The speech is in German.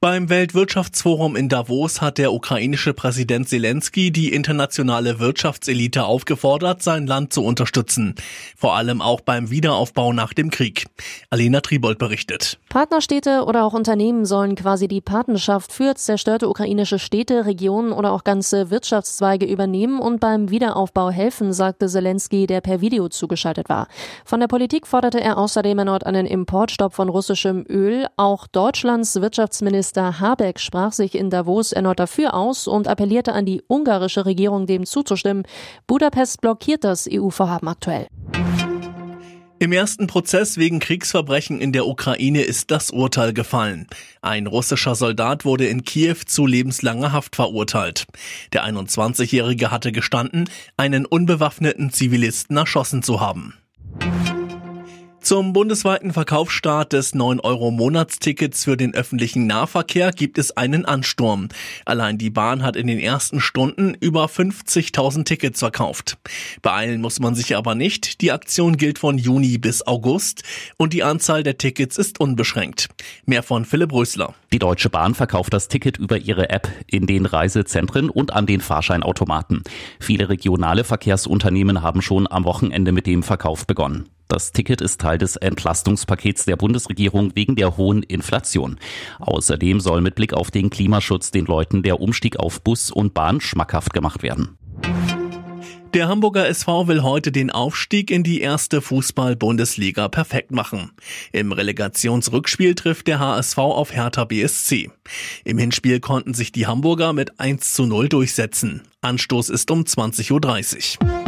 Beim Weltwirtschaftsforum in Davos hat der ukrainische Präsident Zelensky die internationale Wirtschaftselite aufgefordert, sein Land zu unterstützen. Vor allem auch beim Wiederaufbau nach dem Krieg. Alena Tribold berichtet. Partnerstädte oder auch Unternehmen sollen quasi die Patenschaft für zerstörte ukrainische Städte, Regionen oder auch ganze Wirtschaftszweige übernehmen und beim Wiederaufbau helfen, sagte Zelensky, der per Video zugeschaltet war. Von der Politik forderte er außerdem erneut einen Importstopp von russischem Öl. Auch Deutschlands Wirtschaftsminister Minister Habeck sprach sich in Davos erneut dafür aus und appellierte an die ungarische Regierung, dem zuzustimmen. Budapest blockiert das EU-Vorhaben aktuell. Im ersten Prozess wegen Kriegsverbrechen in der Ukraine ist das Urteil gefallen. Ein russischer Soldat wurde in Kiew zu lebenslanger Haft verurteilt. Der 21-Jährige hatte gestanden, einen unbewaffneten Zivilisten erschossen zu haben. Zum bundesweiten Verkaufsstart des 9-Euro-Monatstickets für den öffentlichen Nahverkehr gibt es einen Ansturm. Allein die Bahn hat in den ersten Stunden über 50.000 Tickets verkauft. Beeilen muss man sich aber nicht. Die Aktion gilt von Juni bis August und die Anzahl der Tickets ist unbeschränkt. Mehr von Philipp Rösler. Die Deutsche Bahn verkauft das Ticket über ihre App in den Reisezentren und an den Fahrscheinautomaten. Viele regionale Verkehrsunternehmen haben schon am Wochenende mit dem Verkauf begonnen. Das Ticket ist Teil des Entlastungspakets der Bundesregierung wegen der hohen Inflation. Außerdem soll mit Blick auf den Klimaschutz den Leuten der Umstieg auf Bus und Bahn schmackhaft gemacht werden. Der Hamburger SV will heute den Aufstieg in die erste Fußball-Bundesliga perfekt machen. Im Relegationsrückspiel trifft der HSV auf Hertha BSC. Im Hinspiel konnten sich die Hamburger mit 1 zu 0 durchsetzen. Anstoß ist um 20.30 Uhr.